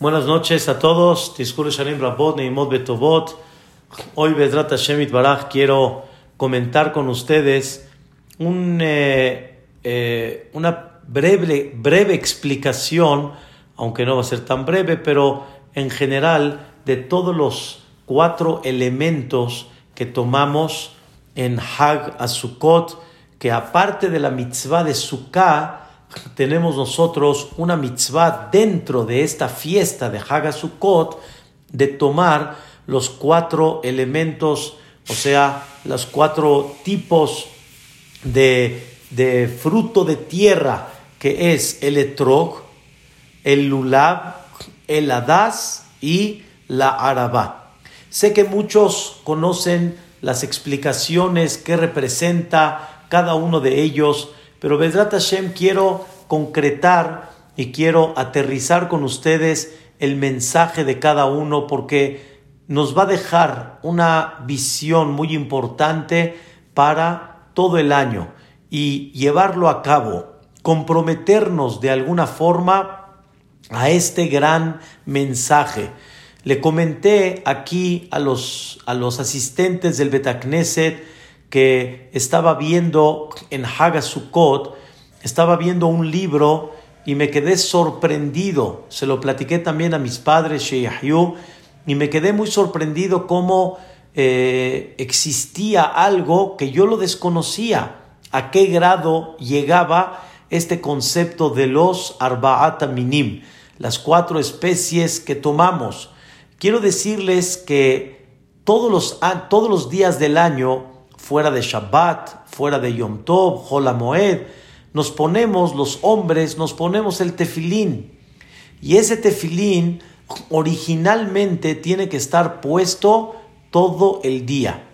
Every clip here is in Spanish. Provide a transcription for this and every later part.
Buenas noches a todos. Tiskuru Shalim Rabot, Neimot Betovot. Hoy, Bedrat Hashem Baraj, quiero comentar con ustedes un, eh, eh, una breve, breve explicación, aunque no va a ser tan breve, pero en general, de todos los cuatro elementos que tomamos en Hag Asukot, que aparte de la mitzvah de Sukkah, tenemos nosotros una mitzvah dentro de esta fiesta de Hagasukot de tomar los cuatro elementos, o sea, los cuatro tipos de, de fruto de tierra, que es el etrog, el lulab, el hadas y la arabá. Sé que muchos conocen las explicaciones que representa cada uno de ellos, pero Bedrat Hashem quiero concretar y quiero aterrizar con ustedes el mensaje de cada uno porque nos va a dejar una visión muy importante para todo el año y llevarlo a cabo, comprometernos de alguna forma a este gran mensaje. Le comenté aquí a los, a los asistentes del Betacneset que estaba viendo en Hagasukot, estaba viendo un libro y me quedé sorprendido. Se lo platiqué también a mis padres, Sheyahu, y me quedé muy sorprendido cómo eh, existía algo que yo lo desconocía. A qué grado llegaba este concepto de los Arba'at Minim, las cuatro especies que tomamos. Quiero decirles que todos los, todos los días del año fuera de Shabbat, fuera de Yom Tov, Moed, nos ponemos los hombres, nos ponemos el tefilín. Y ese tefilín originalmente tiene que estar puesto todo el día.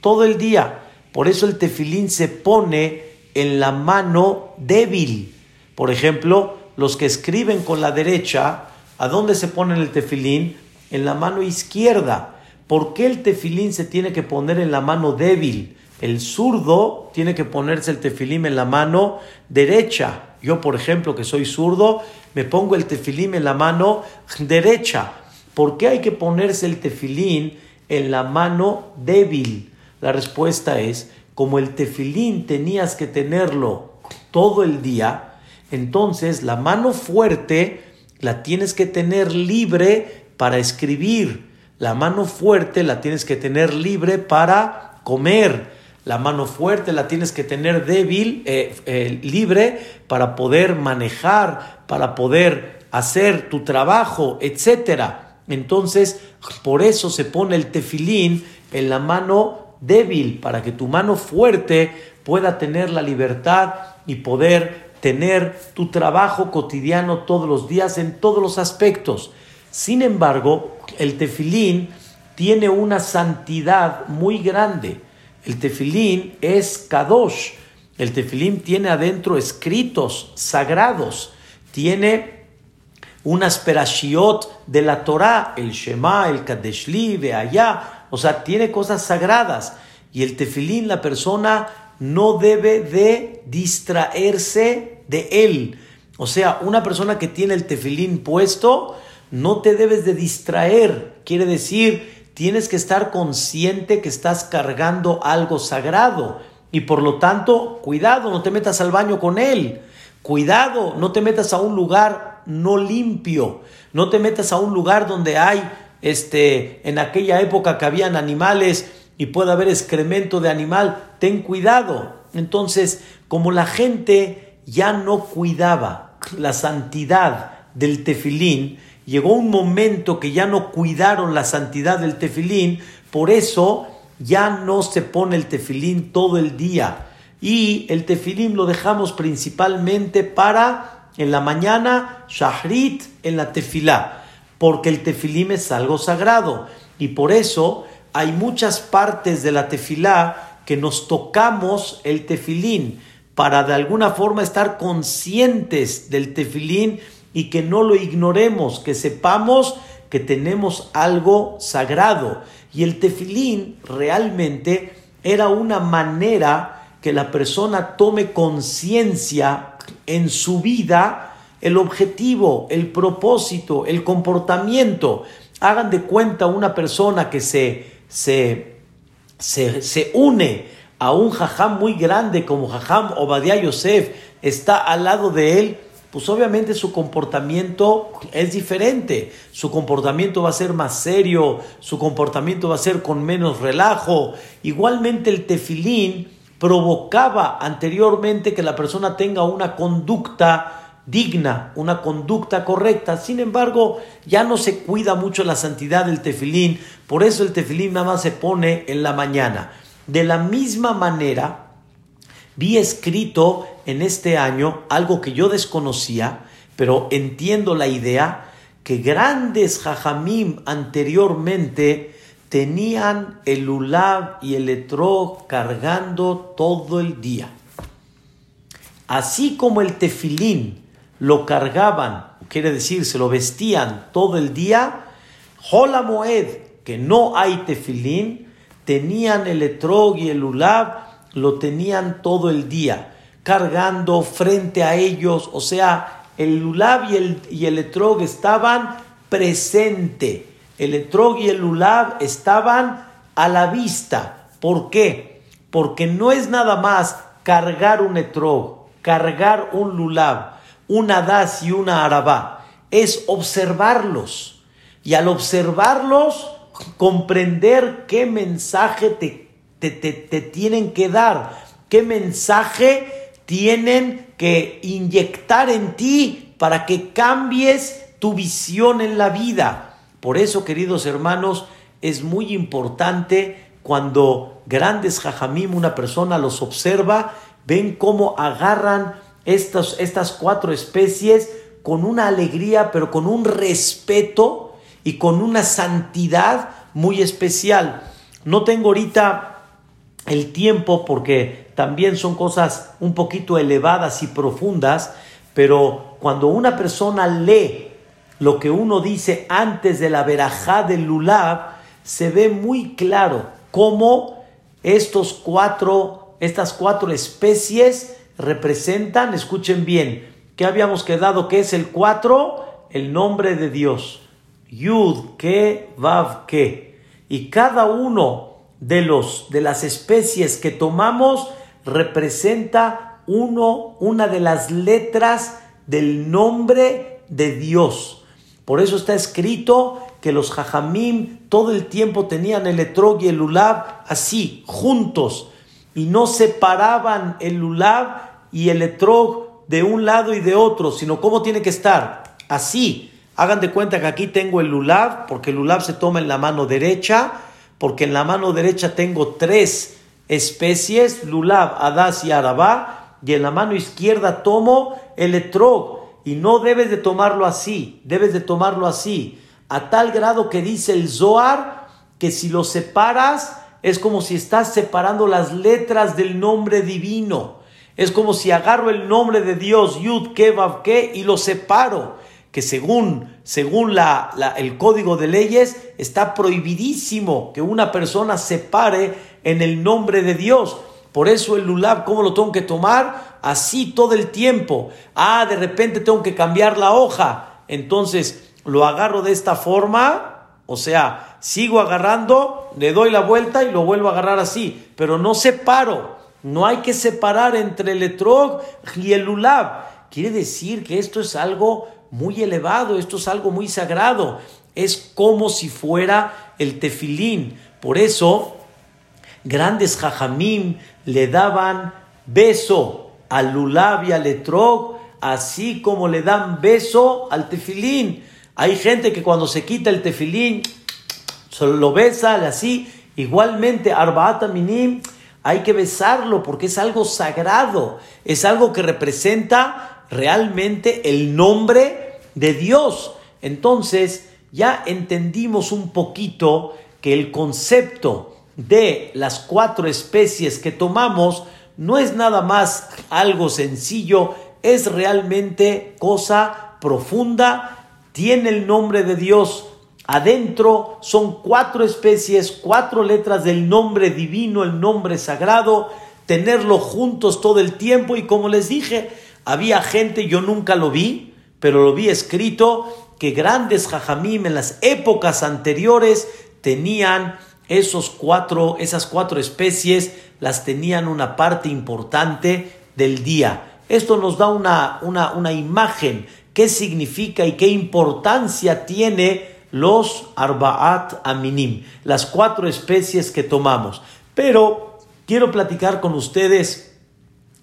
Todo el día. Por eso el tefilín se pone en la mano débil. Por ejemplo, los que escriben con la derecha, ¿a dónde se pone el tefilín? En la mano izquierda. ¿Por qué el tefilín se tiene que poner en la mano débil? El zurdo tiene que ponerse el tefilim en la mano derecha. Yo, por ejemplo, que soy zurdo, me pongo el tefilim en la mano derecha. ¿Por qué hay que ponerse el tefilín en la mano débil? La respuesta es, como el tefilín tenías que tenerlo todo el día, entonces la mano fuerte la tienes que tener libre para escribir. La mano fuerte la tienes que tener libre para comer la mano fuerte la tienes que tener débil, eh, eh, libre, para poder manejar, para poder hacer tu trabajo, etc. Entonces, por eso se pone el tefilín en la mano débil, para que tu mano fuerte pueda tener la libertad y poder tener tu trabajo cotidiano todos los días en todos los aspectos. Sin embargo, el tefilín tiene una santidad muy grande. El tefilín es kadosh. El tefilín tiene adentro escritos sagrados. Tiene unas perashiot de la Torah, el Shema, el Kadeshli, allá. O sea, tiene cosas sagradas. Y el tefilín, la persona no debe de distraerse de él. O sea, una persona que tiene el tefilín puesto, no te debes de distraer. Quiere decir, tienes que estar consciente que estás cargando algo sagrado y por lo tanto, cuidado, no te metas al baño con él. Cuidado, no te metas a un lugar no limpio. No te metas a un lugar donde hay, este, en aquella época que habían animales y puede haber excremento de animal. Ten cuidado. Entonces, como la gente ya no cuidaba la santidad del tefilín, llegó un momento que ya no cuidaron la santidad del tefilín, por eso ya no se pone el tefilín todo el día. Y el tefilín lo dejamos principalmente para en la mañana, shahrit en la tefilá, porque el tefilín es algo sagrado. Y por eso hay muchas partes de la tefilá que nos tocamos el tefilín para de alguna forma estar conscientes del tefilín y que no lo ignoremos, que sepamos que tenemos algo sagrado. Y el tefilín realmente era una manera que la persona tome conciencia en su vida el objetivo, el propósito, el comportamiento. Hagan de cuenta una persona que se, se, se, une a un jajam muy grande como jajam Obadiah Yosef, está al lado de él, pues obviamente su comportamiento es diferente. Su comportamiento va a ser más serio, su comportamiento va a ser con menos relajo. Igualmente el tefilín provocaba anteriormente que la persona tenga una conducta digna, una conducta correcta. Sin embargo, ya no se cuida mucho la santidad del tefilín, por eso el tefilín nada más se pone en la mañana. De la misma manera, vi escrito en este año algo que yo desconocía, pero entiendo la idea, que grandes jajamim anteriormente tenían el ulab y el etrog cargando todo el día. Así como el tefilín lo cargaban, quiere decir, se lo vestían todo el día, Hola Moed, que no hay tefilín, tenían el etrog y el ulab, lo tenían todo el día, cargando frente a ellos, o sea, el ulab y el, y etrog estaban presente el etrog y el lulab estaban a la vista. ¿Por qué? Porque no es nada más cargar un etrog, cargar un lulab, una das y una arabá. Es observarlos. Y al observarlos, comprender qué mensaje te, te, te tienen que dar, qué mensaje tienen que inyectar en ti para que cambies tu visión en la vida. Por eso, queridos hermanos, es muy importante cuando grandes jajamim, una persona los observa, ven cómo agarran estas, estas cuatro especies con una alegría, pero con un respeto y con una santidad muy especial. No tengo ahorita el tiempo porque también son cosas un poquito elevadas y profundas, pero cuando una persona lee lo que uno dice antes de la verajá del lulab, se ve muy claro cómo estos cuatro, estas cuatro especies representan, escuchen bien, que habíamos quedado que es el cuatro, el nombre de Dios. Yud, Ke, Vav, Ke. Y cada uno de los de las especies que tomamos representa uno, una de las letras del nombre de Dios. Por eso está escrito que los jajamim todo el tiempo tenían el etrog y el lulab así, juntos, y no separaban el lulab y el etrog de un lado y de otro, sino cómo tiene que estar, así. Hagan de cuenta que aquí tengo el lulab, porque el lulab se toma en la mano derecha, porque en la mano derecha tengo tres especies, lulab, adas y arabá, y en la mano izquierda tomo el etrog, y no debes de tomarlo así, debes de tomarlo así, a tal grado que dice el Zohar que si lo separas es como si estás separando las letras del nombre divino. Es como si agarro el nombre de Dios, Yud, Ke, Ke, y lo separo. Que según, según la, el código de leyes está prohibidísimo que una persona separe en el nombre de Dios. Por eso el lulab, ¿cómo lo tengo que tomar? Así todo el tiempo. Ah, de repente tengo que cambiar la hoja. Entonces lo agarro de esta forma. O sea, sigo agarrando, le doy la vuelta y lo vuelvo a agarrar así. Pero no separo. No hay que separar entre el etrog y el lulab. Quiere decir que esto es algo muy elevado, esto es algo muy sagrado. Es como si fuera el tefilín. Por eso, grandes jajamim le daban beso al lulab y al etrog, así como le dan beso al tefilín. Hay gente que cuando se quita el tefilín, solo lo besa así. Igualmente, Arbaata Minim, hay que besarlo porque es algo sagrado, es algo que representa realmente el nombre de Dios. Entonces, ya entendimos un poquito que el concepto de las cuatro especies que tomamos no es nada más algo sencillo, es realmente cosa profunda, tiene el nombre de Dios adentro, son cuatro especies, cuatro letras del nombre divino, el nombre sagrado, tenerlo juntos todo el tiempo. Y como les dije, había gente, yo nunca lo vi, pero lo vi escrito que grandes jajamim en las épocas anteriores tenían esos cuatro, esas cuatro especies, las tenían una parte importante del día. Esto nos da una, una, una imagen, qué significa y qué importancia tiene los Arbaat Aminim, las cuatro especies que tomamos. Pero quiero platicar con ustedes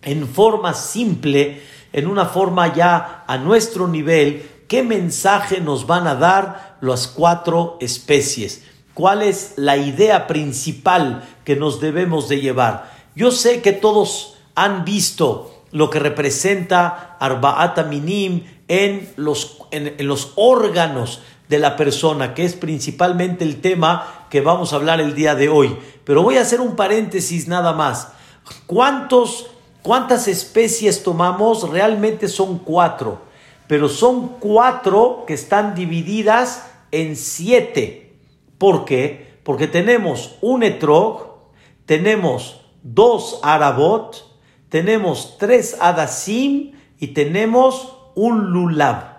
en forma simple, en una forma ya a nuestro nivel, qué mensaje nos van a dar las cuatro especies. ¿Cuál es la idea principal que nos debemos de llevar? Yo sé que todos han visto lo que representa Arbaat Aminim en los, en los órganos de la persona, que es principalmente el tema que vamos a hablar el día de hoy. Pero voy a hacer un paréntesis nada más. ¿Cuántos, ¿Cuántas especies tomamos? Realmente son cuatro, pero son cuatro que están divididas en siete. ¿Por qué? Porque tenemos un etrog, tenemos dos arabot, tenemos tres adasim y tenemos un lulab.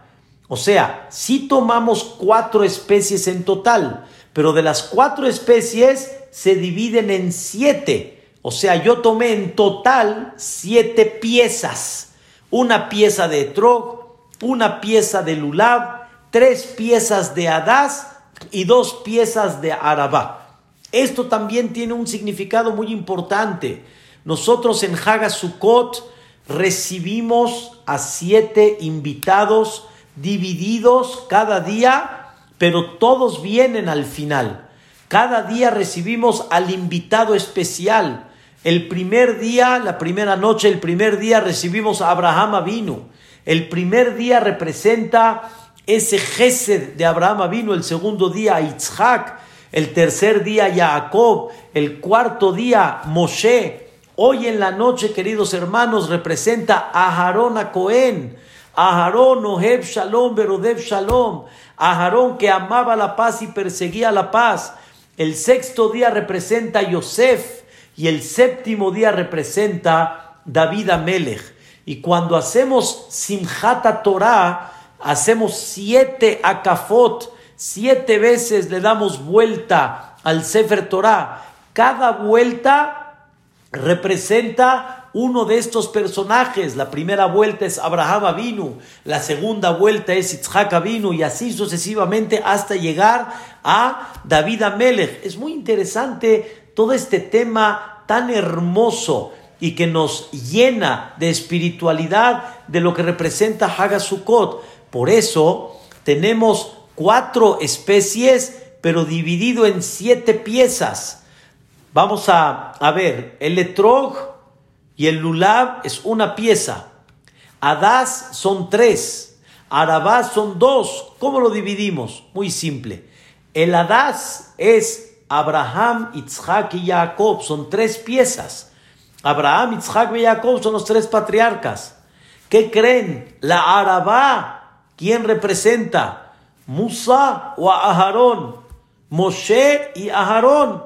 O sea, si tomamos cuatro especies en total, pero de las cuatro especies se dividen en siete. O sea, yo tomé en total siete piezas. Una pieza de etrog, una pieza de lulab, tres piezas de hadas y dos piezas de arabá. Esto también tiene un significado muy importante. Nosotros en Hagasukot recibimos a siete invitados divididos cada día, pero todos vienen al final. Cada día recibimos al invitado especial. El primer día, la primera noche, el primer día recibimos a Abraham Avinu. El primer día representa ese Gesed de Abraham Avinu, el segundo día a Yitzhak, el tercer día Jacob, el cuarto día Moshe. Hoy en la noche, queridos hermanos, representa a Aarón a Cohen. Aharón, Oheb Shalom, Berodev Shalom. Aharón que amaba la paz y perseguía la paz. El sexto día representa a Yosef y el séptimo día representa David Amelech. Y cuando hacemos Simjata Torah, hacemos siete akafot, siete veces le damos vuelta al Sefer Torah. Cada vuelta representa uno de estos personajes. La primera vuelta es Abraham Avinu, la segunda vuelta es Yitzhak Avinu y así sucesivamente hasta llegar a David Amelech. Es muy interesante todo este tema tan hermoso y que nos llena de espiritualidad de lo que representa Hagasukot. Por eso tenemos cuatro especies, pero dividido en siete piezas. Vamos a, ver, el etrog y el lulab es una pieza. Adás son tres. Arabá son dos. ¿Cómo lo dividimos? Muy simple. El Adás es Abraham, Isaac y Jacob. Son tres piezas. Abraham, Isaac y Jacob son los tres patriarcas. ¿Qué creen? La Arabá, ¿quién representa? Musa o Aharón. Moshe y Aharón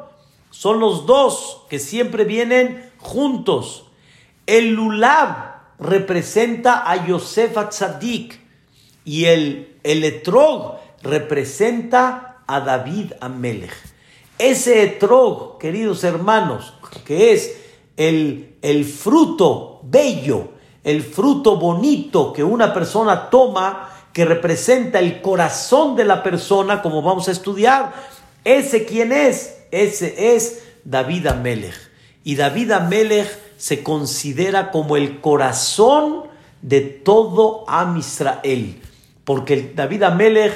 son los dos que siempre vienen juntos. El lulab representa a Yosef Tzadik y el, el etrog representa a David Amelech. Ese etrog, queridos hermanos, que es el, el fruto bello, el fruto bonito que una persona toma, que representa el corazón de la persona, como vamos a estudiar. ¿Ese quién es? Ese es David Amelech. Y David Amelech se considera como el corazón de todo Am Israel, porque David Amelech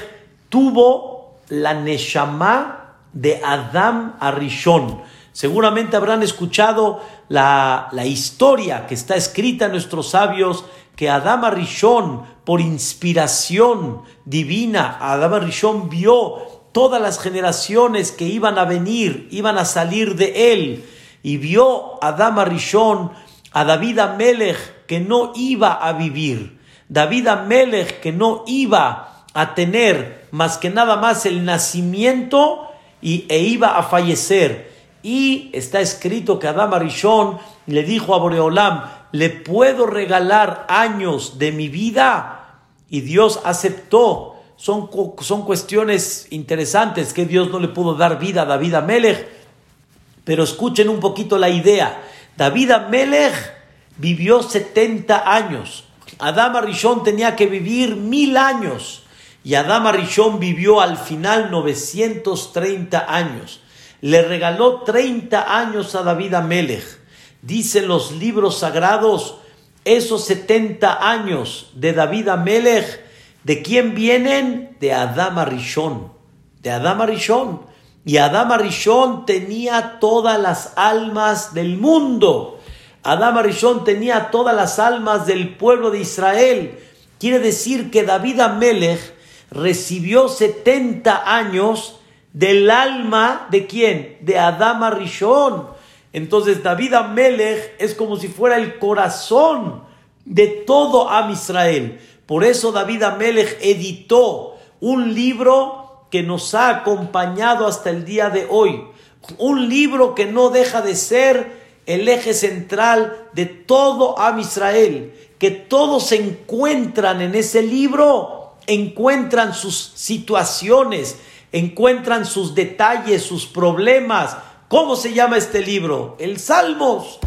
tuvo la Neshama de Adam Arishon. Seguramente habrán escuchado la, la, historia que está escrita en nuestros sabios que Adam Arishon, por inspiración divina, Adam Arishon vio todas las generaciones que iban a venir, iban a salir de él y vio a Dama Rishon, a David Amelech, que no iba a vivir. David Amelech, que no iba a tener más que nada más el nacimiento y, e iba a fallecer. Y está escrito que Adam Rishon le dijo a Boreolam, ¿le puedo regalar años de mi vida? Y Dios aceptó. Son, son cuestiones interesantes que Dios no le pudo dar vida a David Amelech, pero escuchen un poquito la idea. David Amelech vivió 70 años. Adama Rishon tenía que vivir mil años y Adama Rishon vivió al final 930 años. Le regaló 30 años a David Amelech. Dicen los libros sagrados, esos 70 años de David Amelech, ¿de quién vienen? De Adama Rishon. De Adama Rishon. Y Adama Rishon tenía todas las almas del mundo. Adama Rishon tenía todas las almas del pueblo de Israel. Quiere decir que David Amelech recibió 70 años del alma de quién? De Adama Rishon. Entonces David Amelech es como si fuera el corazón de todo Am Israel. Por eso David Amelech editó un libro que nos ha acompañado hasta el día de hoy. Un libro que no deja de ser el eje central de todo Am Israel. Que todos se encuentran en ese libro encuentran sus situaciones, encuentran sus detalles, sus problemas. ¿Cómo se llama este libro? El Salmos.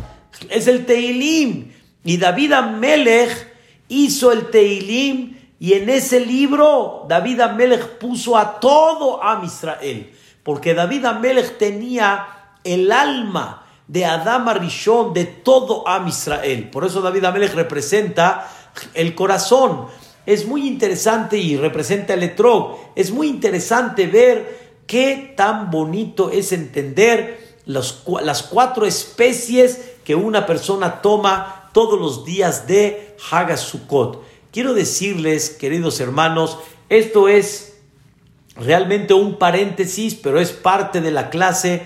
Es el Teilim. Y David Amelech hizo el Teilim y en ese libro David Amelech puso a todo a Israel. Porque David Amelech tenía el alma de Adama Rishon, de todo a Israel. Por eso David Amelech representa el corazón es muy interesante y representa el etrog. Es muy interesante ver qué tan bonito es entender las cuatro especies que una persona toma todos los días de Hagasukot. Quiero decirles, queridos hermanos, esto es realmente un paréntesis, pero es parte de la clase.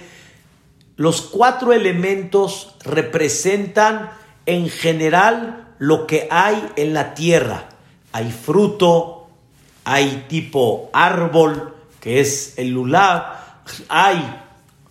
Los cuatro elementos representan en general lo que hay en la tierra hay fruto, hay tipo árbol, que es el lulav, hay,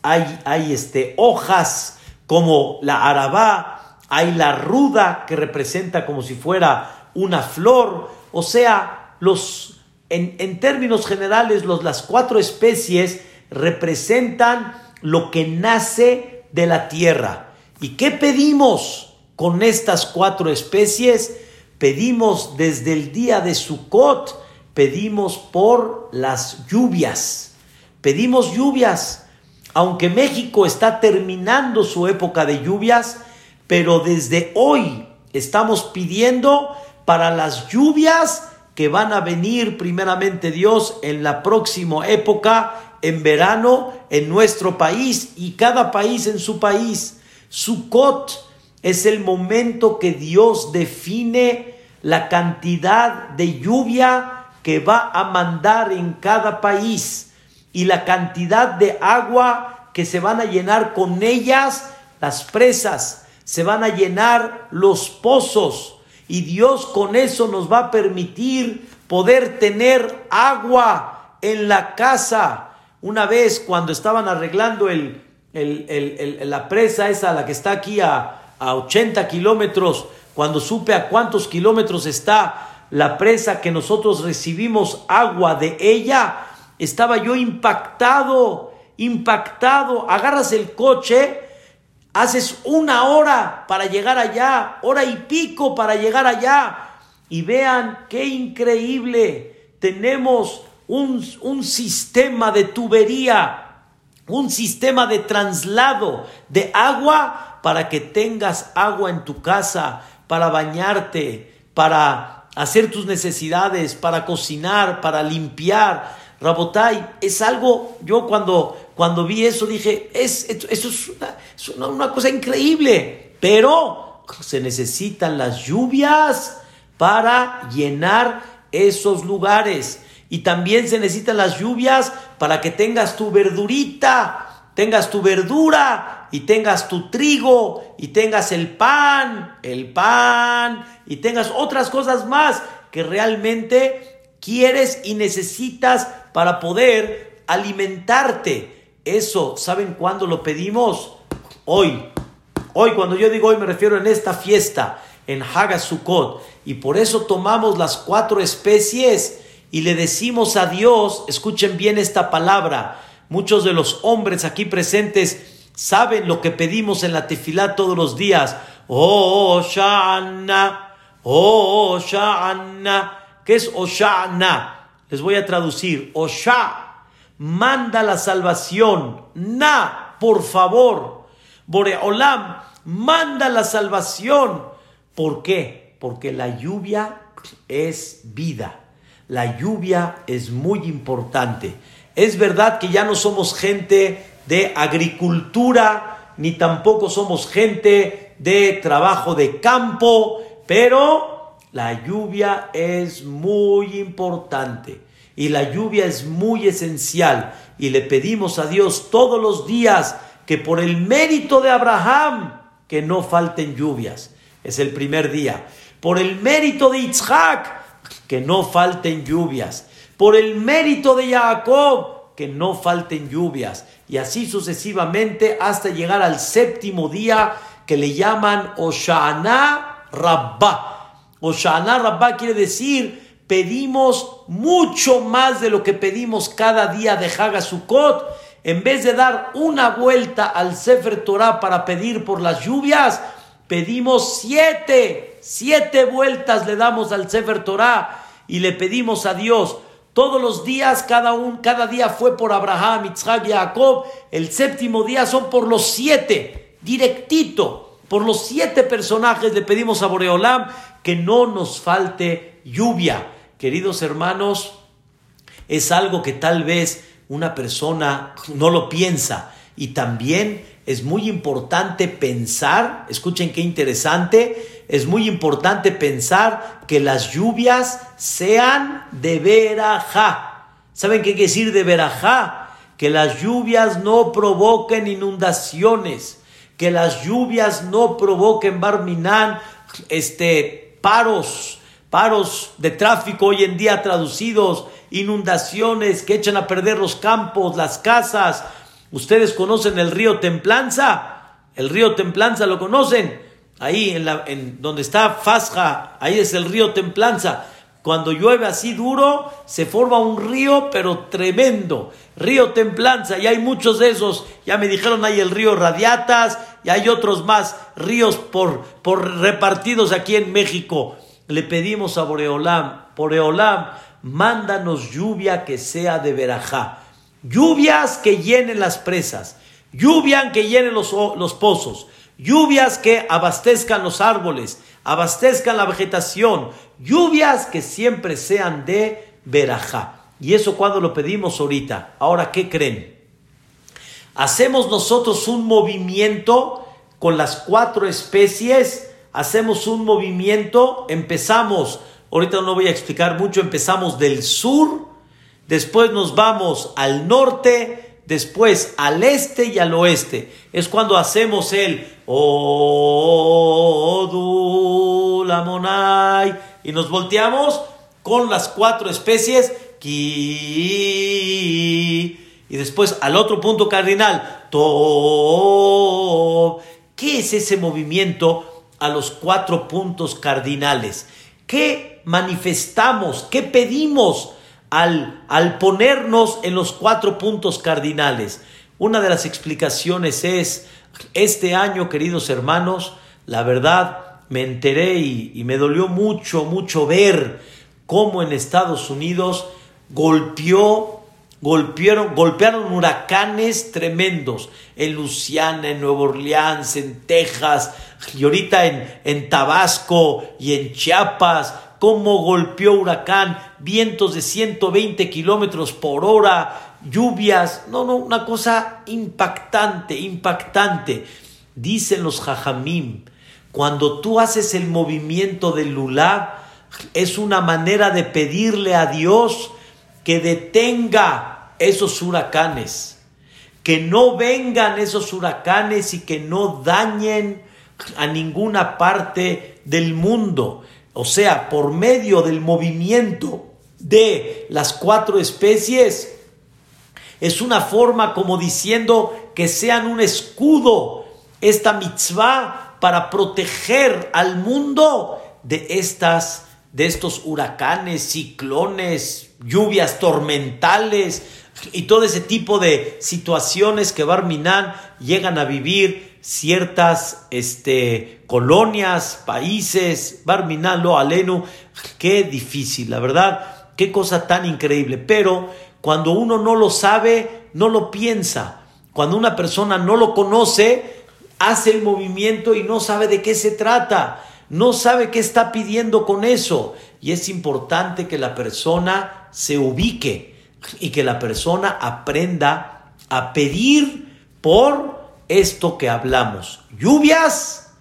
hay, hay este, hojas como la arabá, hay la ruda que representa como si fuera una flor, o sea, los, en, en términos generales, los, las cuatro especies representan lo que nace de la tierra. ¿Y qué pedimos con estas cuatro especies? pedimos desde el día de Sukkot, pedimos por las lluvias. Pedimos lluvias, aunque México está terminando su época de lluvias, pero desde hoy estamos pidiendo para las lluvias que van a venir primeramente Dios en la próxima época, en verano, en nuestro país y cada país en su país. Sukkot es el momento que Dios define la cantidad de lluvia que va a mandar en cada país y la cantidad de agua que se van a llenar con ellas las presas, se van a llenar los pozos y Dios con eso nos va a permitir poder tener agua en la casa. Una vez cuando estaban arreglando el, la presa esa, la que está aquí a, a 80 kilómetros, cuando supe a cuántos kilómetros está la presa que nosotros recibimos agua de ella, estaba yo impactado, impactado. Agarras el coche, haces una hora para llegar allá, hora y pico para llegar allá. Y vean qué increíble. Tenemos un, un sistema de tubería un sistema de traslado de agua para que tengas agua en tu casa, para bañarte, para hacer tus necesidades, para cocinar, para limpiar. Rabotai, es algo, yo cuando, cuando vi eso dije, es, eso es, una, una cosa increíble, pero se necesitan las lluvias para llenar esos lugares. Y también se necesitan las lluvias para que tengas tu verdurita, tengas tu verdura y tengas tu trigo y tengas el pan, el pan y tengas otras cosas más que realmente quieres y necesitas para poder alimentarte. Eso, ¿saben cuándo lo pedimos? Hoy. Hoy, cuando yo digo hoy me refiero en esta fiesta, en Hagasukot. Y por eso tomamos las cuatro especies y le decimos a Dios, escuchen bien esta palabra, muchos de los hombres aquí presentes saben lo que pedimos en la tefilá todos los días. Oh, Shana, oh. ¿Qué es Oshana? Les voy a traducir. Osha, manda la salvación. Na, por favor. Boreolam, manda la salvación. ¿Por qué? Porque la lluvia es vida. La lluvia es muy importante. Es verdad que ya no somos gente de agricultura, ni tampoco somos gente de trabajo de campo, pero la lluvia es muy importante y la lluvia es muy esencial y le pedimos a Dios todos los días que por el mérito de Abraham que no falten lluvias. Es el primer día. Por el mérito de Isaac que no falten lluvias. Por el mérito de Jacob que no falten lluvias. Y así sucesivamente hasta llegar al séptimo día que le llaman Oshana Rabbah. Oshana Rabbah quiere decir pedimos mucho más de lo que pedimos cada día de Hagasukot en vez de dar una vuelta al Sefer Torah para pedir por las lluvias, pedimos siete, siete vueltas le damos al Sefer Torah y le pedimos a Dios. Todos los días, cada, un, cada día fue por Abraham, Isaac y Jacob. El séptimo día son por los siete, directito. Por los siete personajes le pedimos a Boreolam que no nos falte lluvia. Queridos hermanos, es algo que tal vez una persona no lo piensa. Y también es muy importante pensar, escuchen qué interesante, es muy importante pensar que las lluvias sean de verajá. ¿Saben qué quiere decir de verajá? Que las lluvias no provoquen inundaciones, que las lluvias no provoquen barminán, este, paros, paros de tráfico hoy en día traducidos inundaciones que echan a perder los campos, las casas. Ustedes conocen el río Templanza, el río Templanza lo conocen, ahí en, la, en donde está Fasja, ahí es el río Templanza. Cuando llueve así duro, se forma un río, pero tremendo. Río Templanza, y hay muchos de esos. Ya me dijeron, hay el río Radiatas, y hay otros más ríos por, por repartidos aquí en México. Le pedimos a Boreolam, Boreolam, mándanos lluvia que sea de verajá. Lluvias que llenen las presas, lluvias que llenen los, los pozos, lluvias que abastezcan los árboles, abastezcan la vegetación, lluvias que siempre sean de verajá. Y eso cuando lo pedimos ahorita. Ahora, ¿qué creen? Hacemos nosotros un movimiento con las cuatro especies, hacemos un movimiento, empezamos Ahorita no voy a explicar mucho. Empezamos del sur, después nos vamos al norte, después al este y al oeste. Es cuando hacemos el Odulamonai y nos volteamos con las cuatro especies. Y después al otro punto cardinal. ¿Qué es ese movimiento a los cuatro puntos cardinales? ¿Qué manifestamos, qué pedimos al, al ponernos en los cuatro puntos cardinales. Una de las explicaciones es, este año, queridos hermanos, la verdad me enteré y, y me dolió mucho, mucho ver cómo en Estados Unidos golpeó golpearon, golpearon huracanes tremendos en Luciana, en Nueva Orleans, en Texas y ahorita en, en Tabasco y en Chiapas cómo golpeó huracán, vientos de 120 kilómetros por hora, lluvias, no, no, una cosa impactante, impactante. Dicen los jajamim, cuando tú haces el movimiento del lulá, es una manera de pedirle a Dios que detenga esos huracanes, que no vengan esos huracanes y que no dañen a ninguna parte del mundo. O sea, por medio del movimiento de las cuatro especies, es una forma como diciendo que sean un escudo esta mitzvah para proteger al mundo de estas de estos huracanes, ciclones, lluvias tormentales y todo ese tipo de situaciones que Barminan llegan a vivir ciertas este, colonias, países, Barminan, lo alenu, qué difícil, la verdad, qué cosa tan increíble, pero cuando uno no lo sabe, no lo piensa, cuando una persona no lo conoce, hace el movimiento y no sabe de qué se trata no sabe qué está pidiendo con eso. Y es importante que la persona se ubique y que la persona aprenda a pedir por esto que hablamos. Lluvias,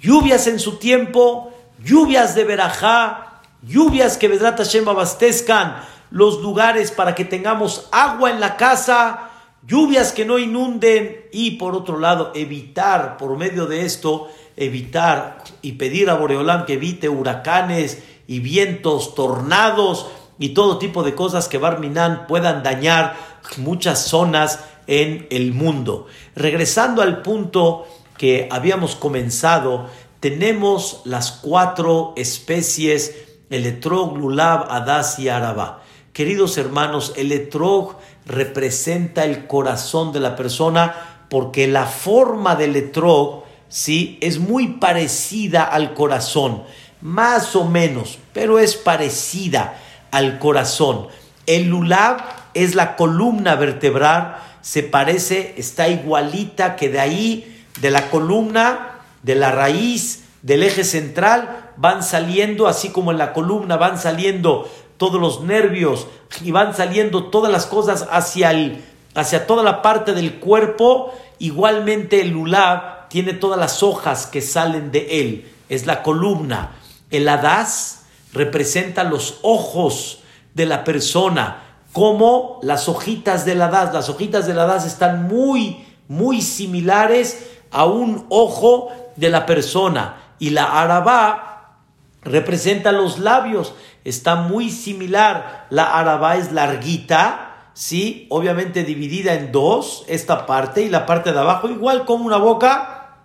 lluvias en su tiempo, lluvias de verajá, lluvias que Vedrat Hashem abastezcan los lugares para que tengamos agua en la casa, lluvias que no inunden y por otro lado evitar por medio de esto evitar y pedir a Boreolam que evite huracanes y vientos, tornados y todo tipo de cosas que Barminan puedan dañar muchas zonas en el mundo. Regresando al punto que habíamos comenzado, tenemos las cuatro especies, el etrog, lulab, adas y araba. Queridos hermanos, el etrog representa el corazón de la persona porque la forma del etrog ¿sí? Es muy parecida al corazón, más o menos, pero es parecida al corazón. El lulab es la columna vertebral, se parece, está igualita que de ahí, de la columna, de la raíz, del eje central, van saliendo, así como en la columna van saliendo todos los nervios y van saliendo todas las cosas hacia, el, hacia toda la parte del cuerpo, igualmente el lulab tiene todas las hojas que salen de él, es la columna. El hadas representa los ojos de la persona, como las hojitas del hadas. Las hojitas del hadas están muy, muy similares a un ojo de la persona. Y la arabá representa los labios, está muy similar. La arabá es larguita, ¿sí? Obviamente dividida en dos, esta parte y la parte de abajo, igual como una boca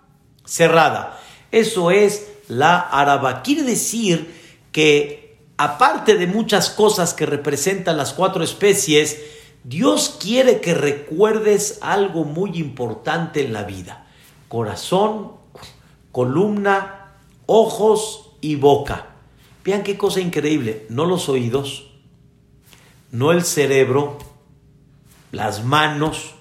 cerrada. Eso es la araba. Quiere decir que aparte de muchas cosas que representan las cuatro especies, Dios quiere que recuerdes algo muy importante en la vida. Corazón, columna, ojos y boca. Vean qué cosa increíble. No los oídos, no el cerebro, las manos,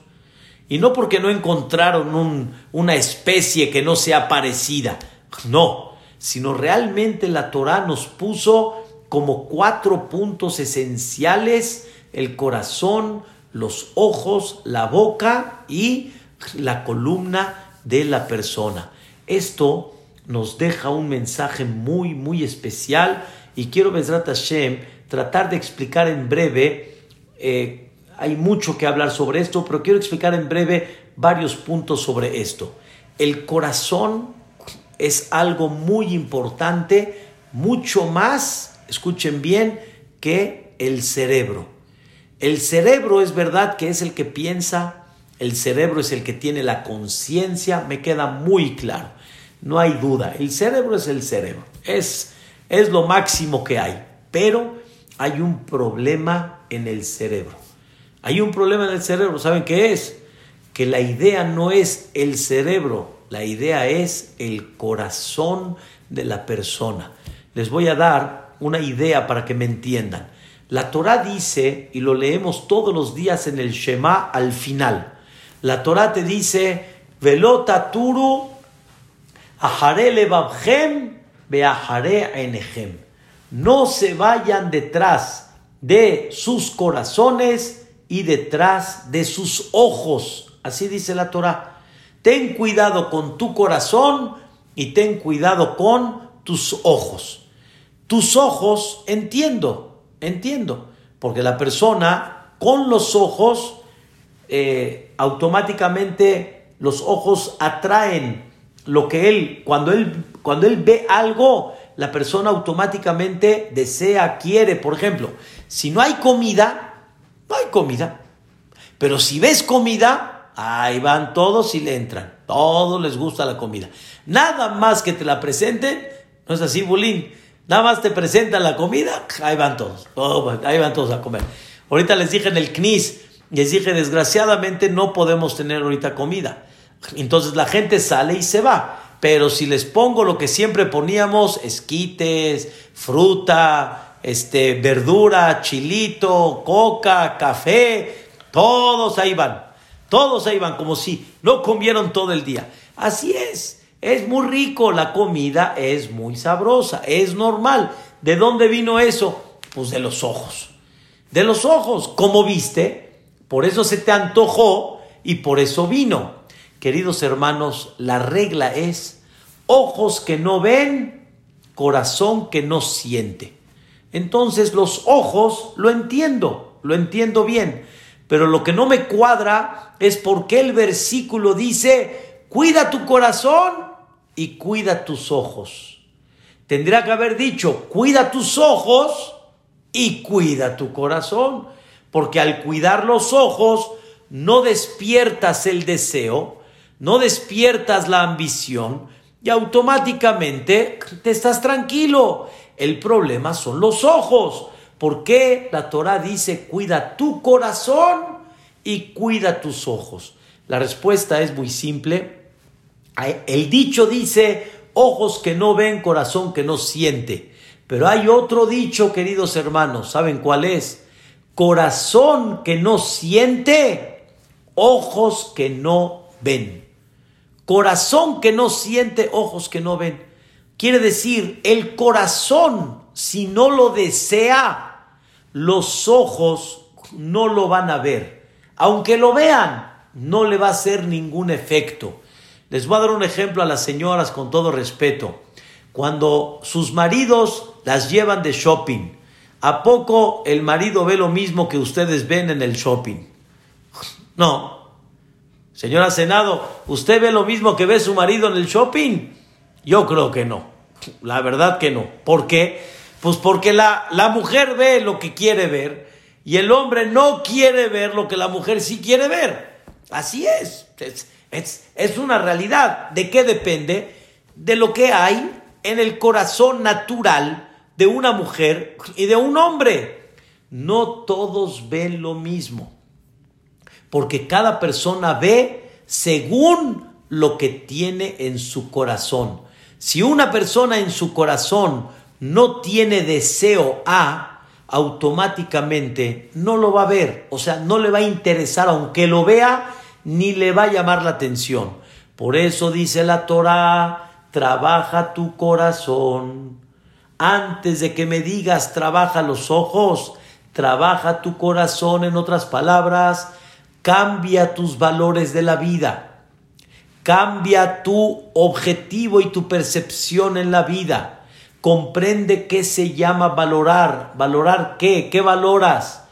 y no porque no encontraron una especie que no sea parecida, no, sino realmente la Torah nos puso como cuatro puntos esenciales, el corazón, los ojos, la boca y la columna de la persona. Esto nos deja un mensaje muy, muy especial y quiero, Besrat Hashem, tratar de explicar en breve eh, hay mucho que hablar sobre esto, pero quiero explicar en breve varios puntos sobre esto. El corazón es algo muy importante, mucho más, escuchen bien, que el cerebro. El cerebro es verdad que es el que piensa, el cerebro es el que tiene la conciencia, me queda muy claro, no hay duda, el cerebro es el cerebro, es, es lo máximo que hay, pero hay un problema en el cerebro. Hay un problema en el cerebro, ¿saben qué es? Que la idea no es el cerebro, la idea es el corazón de la persona. Les voy a dar una idea para que me entiendan. La Torah dice, y lo leemos todos los días en el Shema al final, la Torah te dice, velota turu, enehem. No se vayan detrás de sus corazones y detrás de sus ojos. Así dice la Torah. Ten cuidado con tu corazón y ten cuidado con tus ojos. Tus ojos, entiendo, entiendo, porque la persona con los ojos, eh, automáticamente los ojos atraen lo que él, cuando él, cuando él ve algo, la persona automáticamente desea, quiere. Por ejemplo, si no hay comida, no hay comida. Pero si ves comida, ahí van todos y le entran. Todos les gusta la comida. Nada más que te la presenten, no es así, Bulín. Nada más te presentan la comida, ahí van todos. ahí van todos a comer. Ahorita les dije en el CNIS, les dije, desgraciadamente no podemos tener ahorita comida. Entonces la gente sale y se va. Pero si les pongo lo que siempre poníamos, esquites, fruta, este, verdura, chilito, coca, café, todos ahí van. Todos ahí van, como si no comieron todo el día. Así es, es muy rico, la comida es muy sabrosa, es normal. ¿De dónde vino eso? Pues de los ojos. De los ojos, como viste, por eso se te antojó y por eso vino. Queridos hermanos, la regla es ojos que no ven, corazón que no siente. Entonces los ojos lo entiendo, lo entiendo bien, pero lo que no me cuadra es porque el versículo dice, cuida tu corazón y cuida tus ojos. Tendría que haber dicho, cuida tus ojos y cuida tu corazón, porque al cuidar los ojos no despiertas el deseo, no despiertas la ambición y automáticamente te estás tranquilo. El problema son los ojos. ¿Por qué la Torah dice cuida tu corazón y cuida tus ojos? La respuesta es muy simple. El dicho dice ojos que no ven, corazón que no siente. Pero hay otro dicho, queridos hermanos, ¿saben cuál es? Corazón que no siente, ojos que no ven. Corazón que no siente, ojos que no ven. Quiere decir, el corazón, si no lo desea, los ojos no lo van a ver. Aunque lo vean, no le va a hacer ningún efecto. Les voy a dar un ejemplo a las señoras con todo respeto. Cuando sus maridos las llevan de shopping, ¿a poco el marido ve lo mismo que ustedes ven en el shopping? No. Señora Senado, ¿usted ve lo mismo que ve su marido en el shopping? Yo creo que no. La verdad que no. ¿Por qué? Pues porque la, la mujer ve lo que quiere ver y el hombre no quiere ver lo que la mujer sí quiere ver. Así es. Es, es una realidad. ¿De qué depende? De lo que hay en el corazón natural de una mujer y de un hombre. No todos ven lo mismo. Porque cada persona ve según lo que tiene en su corazón. Si una persona en su corazón no tiene deseo a, automáticamente no lo va a ver, o sea, no le va a interesar, aunque lo vea, ni le va a llamar la atención. Por eso dice la Torah, trabaja tu corazón. Antes de que me digas, trabaja los ojos, trabaja tu corazón, en otras palabras, cambia tus valores de la vida. Cambia tu objetivo y tu percepción en la vida comprende qué se llama valorar. ¿Valorar qué? ¿Qué valoras?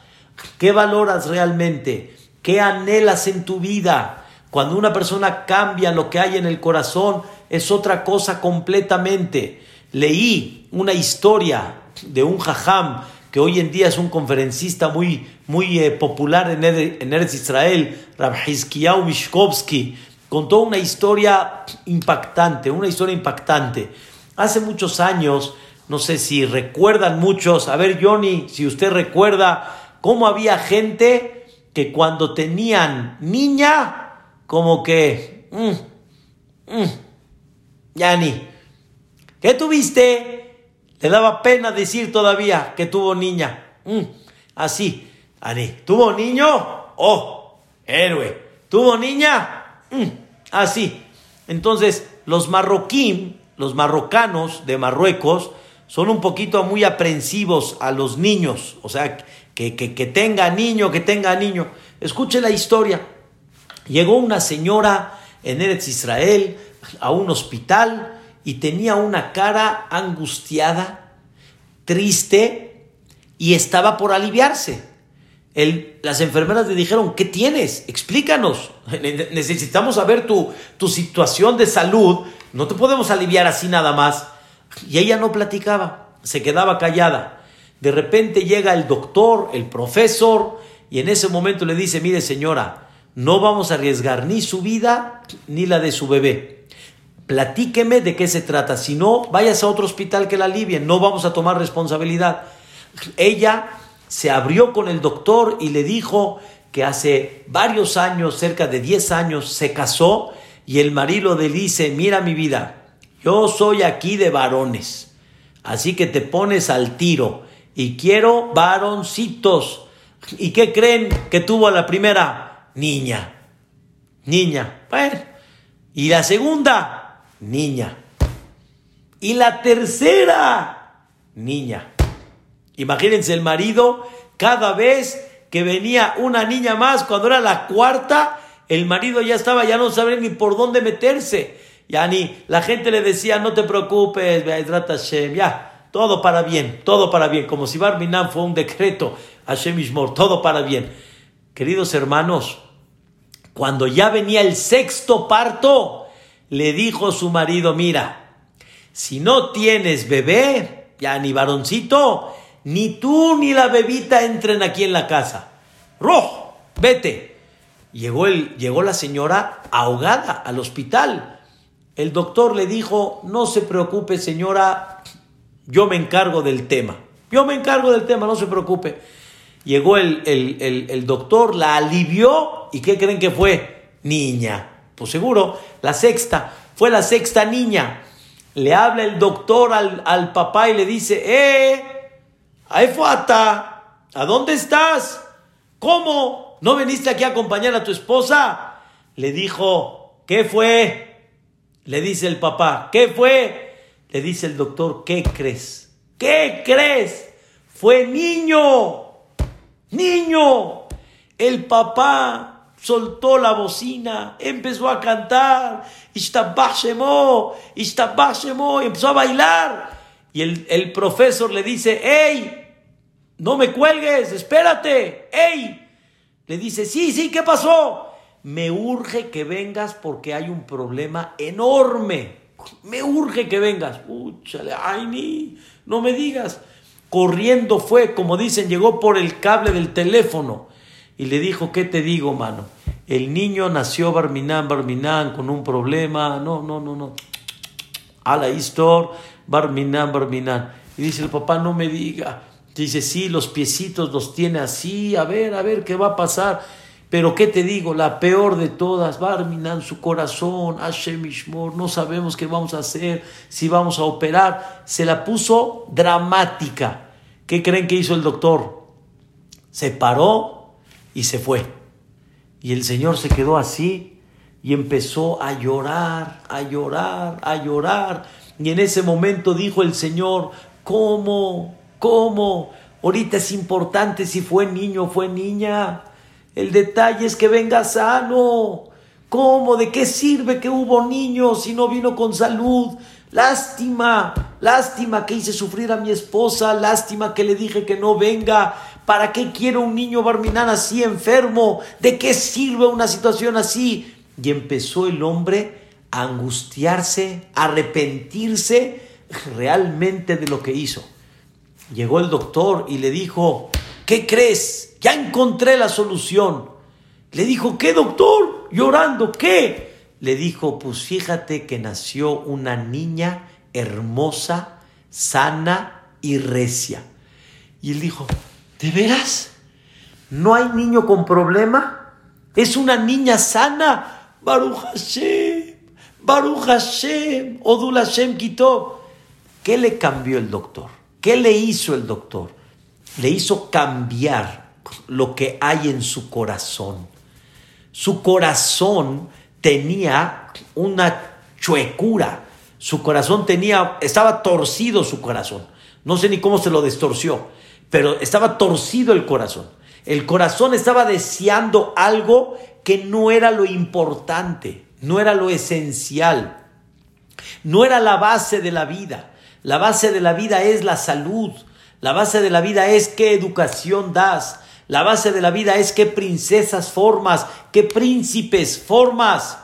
¿Qué valoras realmente? ¿Qué anhelas en tu vida? Cuando una persona cambia lo que hay en el corazón, es otra cosa completamente. Leí una historia de un jajam que hoy en día es un conferencista muy, muy eh, popular en, en Eretz Israel, Mishkovsky, contó una historia impactante, una historia impactante. Hace muchos años, no sé si recuerdan muchos, a ver Johnny, si usted recuerda cómo había gente que cuando tenían niña, como que, mm, mm, ¿qué tuviste? Le daba pena decir todavía que tuvo niña. Mm, así, Ani, ¿tuvo niño? Oh, héroe. ¿Tuvo niña? así. Entonces, los marroquín los marrocanos de Marruecos son un poquito muy aprensivos a los niños, o sea, que, que, tenga niño, que tenga niño. Escuche la historia. Llegó una señora en Eretz Israel a un hospital y tenía una cara angustiada, triste y estaba por aliviarse. las enfermeras le dijeron, ¿qué tienes? Explícanos. Necesitamos saber tu, tu situación de salud no te podemos aliviar así nada más. Y ella no platicaba, se quedaba callada. De repente llega el doctor, el profesor, y en ese momento le dice, mire señora, no vamos a arriesgar ni su vida ni la de su bebé. Platíqueme de qué se trata. Si no, vayas a otro hospital que la alivien. No vamos a tomar responsabilidad. Ella se abrió con el doctor y le dijo que hace varios años, cerca de 10 años, se casó y el marido le dice, mira mi vida, yo soy aquí de varones, así que te pones al tiro y quiero varoncitos. ¿Y qué creen que tuvo la primera? Niña. Niña. Bueno. Y la segunda, niña. Y la tercera, niña. Imagínense el marido, cada vez que venía una niña más, cuando era la cuarta, el marido ya estaba, ya no sabía ni por dónde meterse. Ya ni la gente le decía, no te preocupes, ya, todo para bien, todo para bien, como si Barminan fue un decreto, Hashem Ishmor, todo para bien. Queridos hermanos, cuando ya venía el sexto parto, le dijo su marido, mira, si no tienes bebé, ya ni varoncito, ni tú ni la bebita entren aquí en la casa. Rojo, vete. Llegó, el, llegó la señora ahogada al hospital. El doctor le dijo, no se preocupe señora, yo me encargo del tema. Yo me encargo del tema, no se preocupe. Llegó el, el doctor, la alivió y ¿qué creen que fue? Niña. Pues seguro, la sexta. Fue la sexta niña. Le habla el doctor al, al papá y le dice, ¡eh! Fuata, ¿a dónde estás? ¿Cómo? ¿No viniste aquí a acompañar a tu esposa? Le dijo, ¿qué fue? Le dice el papá, ¿qué fue? Le dice el doctor, ¿qué crees? ¿Qué crees? Fue niño, niño. El papá soltó la bocina, empezó a cantar, y empezó a bailar. Y el, profesor le dice, ¡Ey! No me cuelgues, espérate, ¡Ey! Le dice, sí, sí, ¿qué pasó? Me urge que vengas porque hay un problema enorme. Me urge que vengas. Úchale, ay, ni, no me digas. Corriendo fue, como dicen, llegó por el cable del teléfono y le dijo, ¿qué te digo, mano? El niño nació Barminán, Barminán, con un problema. No, no, no, no. A la historia Barminan, Barminan. Y dice el papá, no me diga. Dice, sí, los piecitos los tiene así, a ver, a ver qué va a pasar. Pero qué te digo, la peor de todas, Barminan, su corazón, Hashem Ishmor, no sabemos qué vamos a hacer, si vamos a operar. Se la puso dramática. ¿Qué creen que hizo el doctor? Se paró y se fue. Y el Señor se quedó así y empezó a llorar, a llorar, a llorar. Y en ese momento dijo el Señor, ¿cómo? ¿Cómo? Ahorita es importante si fue niño o fue niña. El detalle es que venga sano. ¿Cómo? ¿De qué sirve que hubo niños si no vino con salud? Lástima, lástima que hice sufrir a mi esposa, lástima que le dije que no venga. ¿Para qué quiero un niño barminán así enfermo? ¿De qué sirve una situación así? Y empezó el hombre angustiarse, arrepentirse realmente de lo que hizo. Llegó el doctor y le dijo, ¿qué crees? Ya encontré la solución. Le dijo, ¿qué doctor? Llorando, ¿qué? Le dijo, pues fíjate que nació una niña hermosa, sana y recia. Y él dijo, ¿de veras? ¿No hay niño con problema? ¿Es una niña sana? Baruch Baruch Hashem, Odul Hashem quitó. ¿Qué le cambió el doctor? ¿Qué le hizo el doctor? Le hizo cambiar lo que hay en su corazón. Su corazón tenía una chuecura. Su corazón tenía, estaba torcido su corazón. No sé ni cómo se lo distorció, pero estaba torcido el corazón. El corazón estaba deseando algo que no era lo importante no era lo esencial, no era la base de la vida. La base de la vida es la salud, la base de la vida es qué educación das, la base de la vida es qué princesas formas, qué príncipes formas.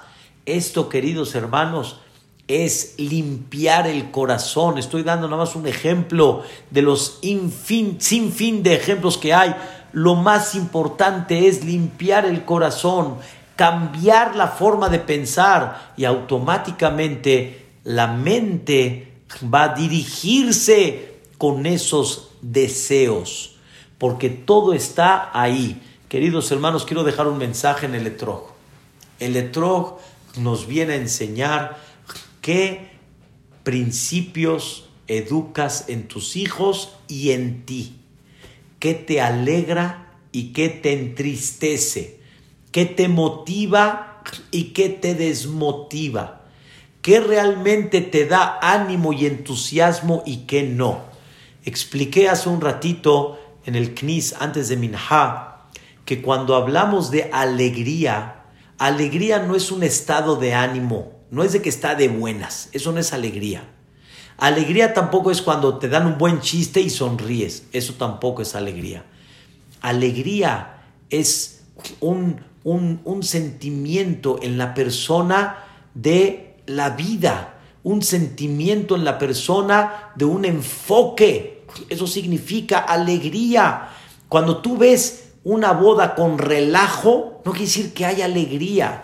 Esto, queridos hermanos, es limpiar el corazón. Estoy dando nada más un ejemplo de los sin fin de ejemplos que hay. Lo más importante es limpiar el corazón, cambiar la forma de pensar y automáticamente la mente va a dirigirse con esos deseos, porque todo está ahí. Queridos hermanos, quiero dejar un mensaje en el etrog. El etrog nos viene a enseñar qué principios educas en tus hijos y en ti, qué te alegra y qué te entristece, qué te motiva y qué te desmotiva, qué realmente te da ánimo y entusiasmo y qué no. Expliqué hace un ratito en el Knis antes de Minha que cuando hablamos de alegría, alegría no es un estado de ánimo, no es de que está de buenas, eso no es alegría. Alegría tampoco es cuando te dan un buen chiste y sonríes, eso tampoco es alegría. Alegría es un, un, un sentimiento en la persona de la vida, un sentimiento en la persona de un enfoque. Eso significa alegría. Cuando tú ves una boda con relajo, no quiere decir que haya alegría.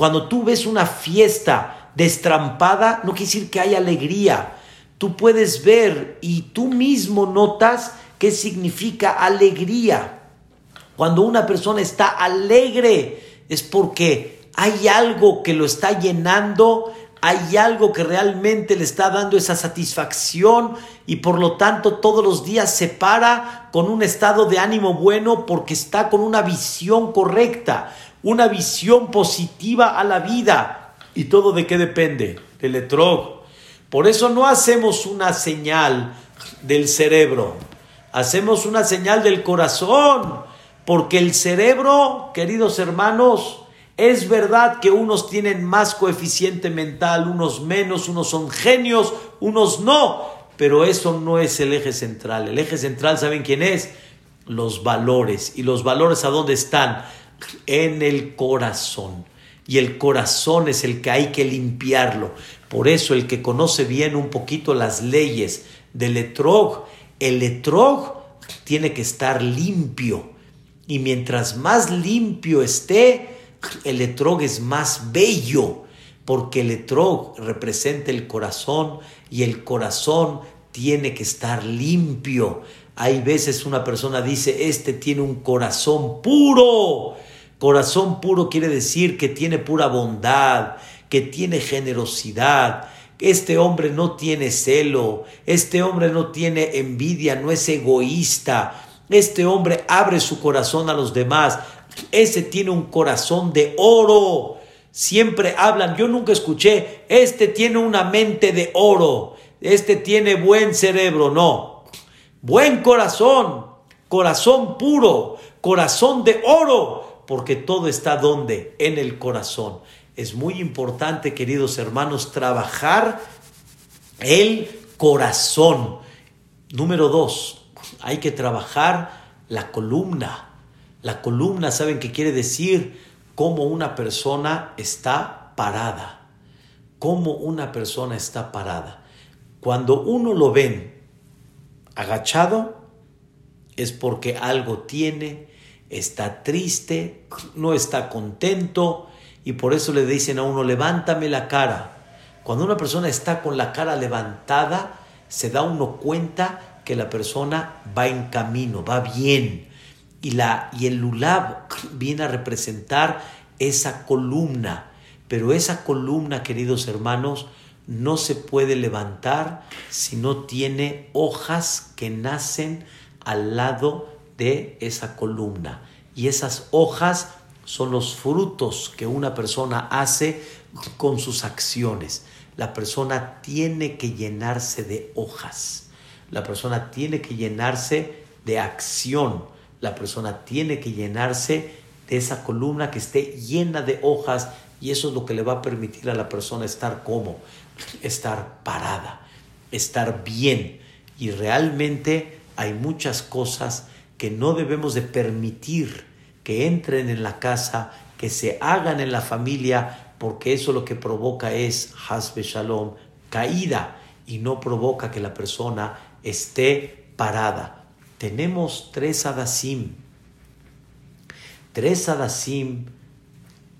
Cuando tú ves una fiesta destrampada, no quiere decir que haya alegría. Tú puedes ver y tú mismo notas qué significa alegría. Cuando una persona está alegre es porque hay algo que lo está llenando, hay algo que realmente le está dando esa satisfacción y por lo tanto todos los días se para con un estado de ánimo bueno porque está con una visión correcta, una visión positiva a la vida. ¿Y todo de qué depende? Del etrog. Por eso no hacemos una señal del cerebro, hacemos una señal del corazón, porque el cerebro, queridos hermanos, es verdad que unos tienen más coeficiente mental, unos menos, unos son genios, unos no, pero eso no es el eje central. El eje central, ¿saben quién es? Los valores. ¿Y los valores a dónde están? En el corazón. Y el corazón es el que hay que limpiarlo. Por eso el que conoce bien un poquito las leyes del etrog, el etrog tiene que estar limpio. Y mientras más limpio esté, el etrog es más bello porque el etrog representa el corazón y el corazón tiene que estar limpio. Hay veces una persona dice, este tiene un corazón puro. Corazón puro quiere decir que tiene pura bondad, que tiene generosidad. Este hombre no tiene celo, este hombre no tiene envidia, no es egoísta. Este hombre abre su corazón a los demás. Ese tiene un corazón de oro. Siempre hablan, yo nunca escuché, este tiene una mente de oro, este tiene buen cerebro, no. Buen corazón, corazón puro, corazón de oro, porque todo está donde? En el corazón. Es muy importante, queridos hermanos, trabajar el corazón. Número dos, hay que trabajar la columna. La columna, ¿saben qué quiere decir? Cómo una persona está parada. Cómo una persona está parada. Cuando uno lo ven agachado, es porque algo tiene, está triste, no está contento y por eso le dicen a uno, levántame la cara. Cuando una persona está con la cara levantada, se da uno cuenta que la persona va en camino, va bien y, la, y el lulab viene a representar esa columna. Pero esa columna, queridos hermanos, no se puede levantar si no tiene hojas que nacen al lado de esa columna. Y esas hojas son los frutos que una persona hace con sus acciones. La persona tiene que llenarse de hojas. La persona tiene que llenarse de acción la persona tiene que llenarse de esa columna que esté llena de hojas y eso es lo que le va a permitir a la persona estar como, estar parada, estar bien. Y realmente hay muchas cosas que no debemos de permitir que entren en la casa, que se hagan en la familia, porque eso lo que provoca es hasbe shalom, caída, y no provoca que la persona esté parada tenemos tres adasim. Tres adasim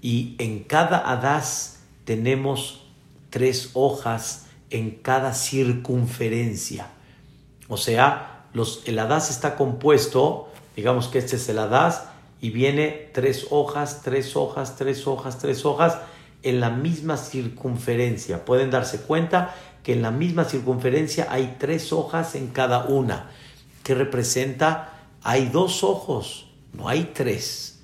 y en cada hadas tenemos tres hojas en cada circunferencia. O sea, los, el hadas está compuesto, digamos que este es el hadas, y viene tres hojas, tres hojas, tres hojas, tres hojas en la misma circunferencia. Pueden darse cuenta que en la misma circunferencia hay tres hojas en cada una, que representa, hay dos ojos, no hay tres,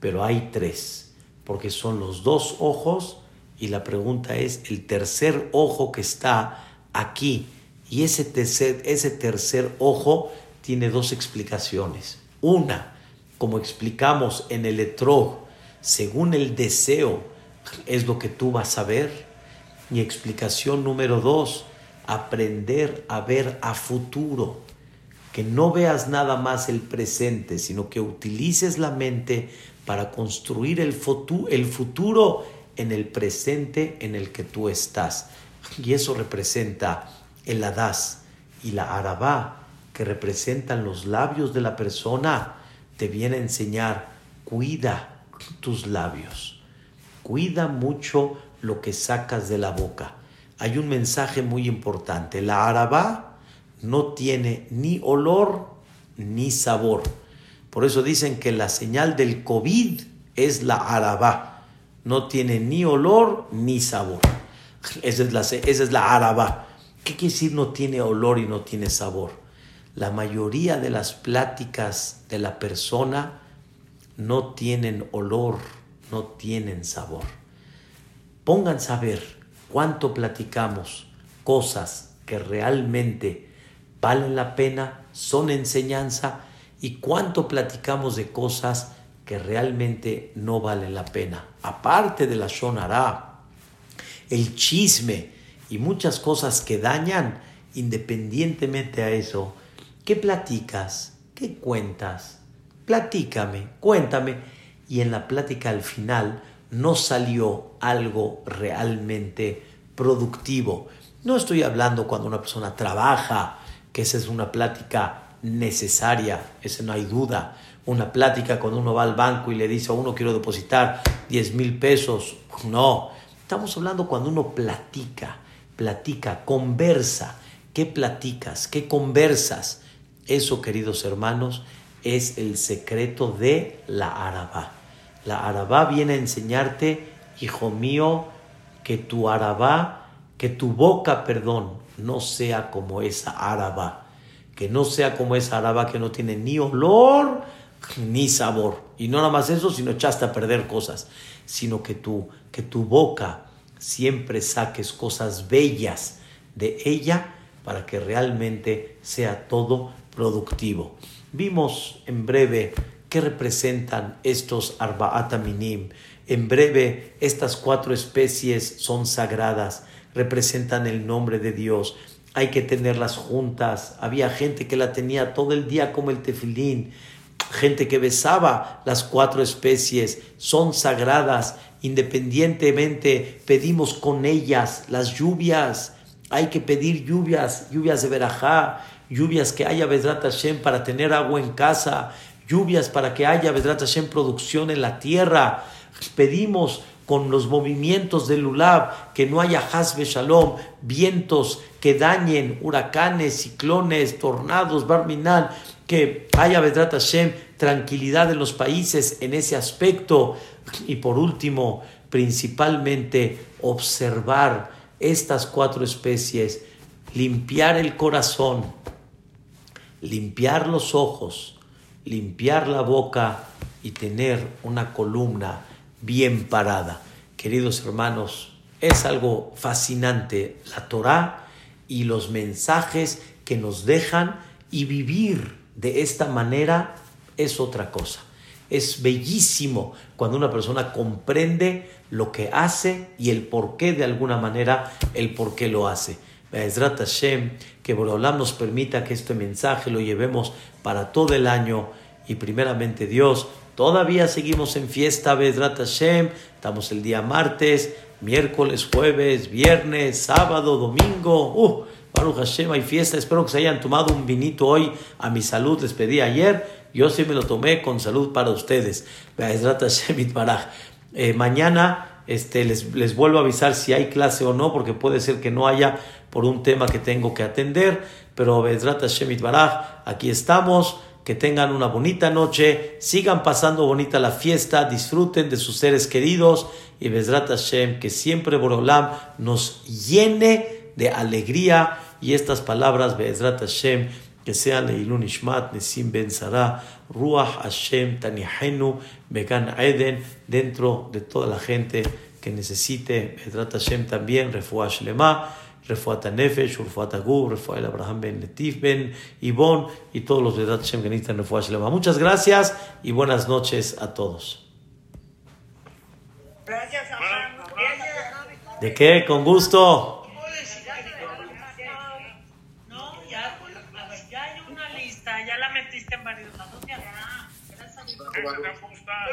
pero hay tres, porque son los dos ojos y la pregunta es el tercer ojo que está aquí. Y ese tercer, ese tercer ojo tiene dos explicaciones. Una, como explicamos en el etrog, según el deseo es lo que tú vas a ver. Y explicación número dos, aprender a ver a futuro. Que no veas nada más el presente, sino que utilices la mente para construir el, el futuro en el presente en el que tú estás. Y eso representa el Hadas y la Arabá, que representan los labios de la persona te viene a enseñar, cuida tus labios, cuida mucho lo que sacas de la boca. Hay un mensaje muy importante, la arabá no tiene ni olor ni sabor. Por eso dicen que la señal del COVID es la arabá. No tiene ni olor ni sabor. Esa es la, esa es la. ¿Qué quiere decir no tiene olor y no tiene sabor? la mayoría de las pláticas de la persona no tienen olor, no tienen sabor. Pónganse a ver cuánto platicamos cosas que realmente valen la pena, son enseñanza, y cuánto platicamos de cosas que realmente no valen la pena. Aparte de la shonara, el chisme y muchas cosas que dañan, independientemente a eso, ¿Qué platicas? ¿Qué cuentas? Platícame, cuéntame. Y en la plática al final no salió algo realmente productivo. No estoy hablando cuando una persona trabaja, que esa es una plática necesaria, esa no hay duda. Una plática cuando uno va al banco y le dice a uno quiero depositar 10 mil pesos. No, estamos hablando cuando uno platica, platica, conversa. ¿Qué platicas? ¿Qué conversas? Eso, queridos hermanos, es el secreto de la arabá. La arabá viene a enseñarte, hijo mío, que tu arabá, que tu boca, perdón, no sea como esa arabá. Que no sea como esa arabá que no tiene ni olor ni sabor. Y no nada más eso, sino echaste a perder cosas. Sino que tu, que tu boca siempre saques cosas bellas de ella para que realmente sea todo productivo. Vimos en breve qué representan estos Arba'at Minim. En breve, estas cuatro especies son sagradas, representan el nombre de Dios. Hay que tenerlas juntas. Había gente que la tenía todo el día como el tefilín. Gente que besaba las cuatro especies. Son sagradas. Independientemente, pedimos con ellas las lluvias. Hay que pedir lluvias, lluvias de verajá, lluvias que haya Vedrat Hashem para tener agua en casa, lluvias para que haya Vedrat Hashem producción en la tierra. Pedimos con los movimientos del Lulab que no haya Hasbe Shalom, vientos que dañen, huracanes, ciclones, tornados, barminal, que haya Vedrat Hashem tranquilidad en los países en ese aspecto. Y por último, principalmente observar estas cuatro especies, limpiar el corazón, limpiar los ojos, limpiar la boca y tener una columna bien parada. Queridos hermanos, es algo fascinante la Torah y los mensajes que nos dejan y vivir de esta manera es otra cosa. Es bellísimo cuando una persona comprende lo que hace y el por qué de alguna manera, el por qué lo hace. Be'ezrat Hashem, que Borolam nos permita que este mensaje lo llevemos para todo el año y primeramente Dios. Todavía seguimos en fiesta Be'ezrat Hashem, estamos el día martes, miércoles, jueves, viernes, sábado, domingo. Uh, Baruch Hashem, hay fiesta. Espero que se hayan tomado un vinito hoy a mi salud. Les pedí ayer. Yo sí me lo tomé con salud para ustedes. Hashem. Eh, mañana este, les, les vuelvo a avisar si hay clase o no, porque puede ser que no haya por un tema que tengo que atender. Pero Bezrat Shemit Baraj, aquí estamos. Que tengan una bonita noche, sigan pasando bonita la fiesta, disfruten de sus seres queridos y Bezrat Hashem, que siempre Borolam nos llene de alegría y estas palabras Bezrat Hashem que sean Leilun Ishmat, Nesim Ben Sara, Ruach Hashem, Tanihenu, Began Eden, dentro de toda la gente que necesite, Bezrat Hashem también, Refuah Shlema, Refuat Nefesh, Urfuat Agub, Refuat Abraham Ben Netif Ben Ibon y todos los Bezrat Hashem que necesitan Refuah Shlema. Muchas gracias y buenas noches a todos. Gracias, ¿De qué? Con gusto. This is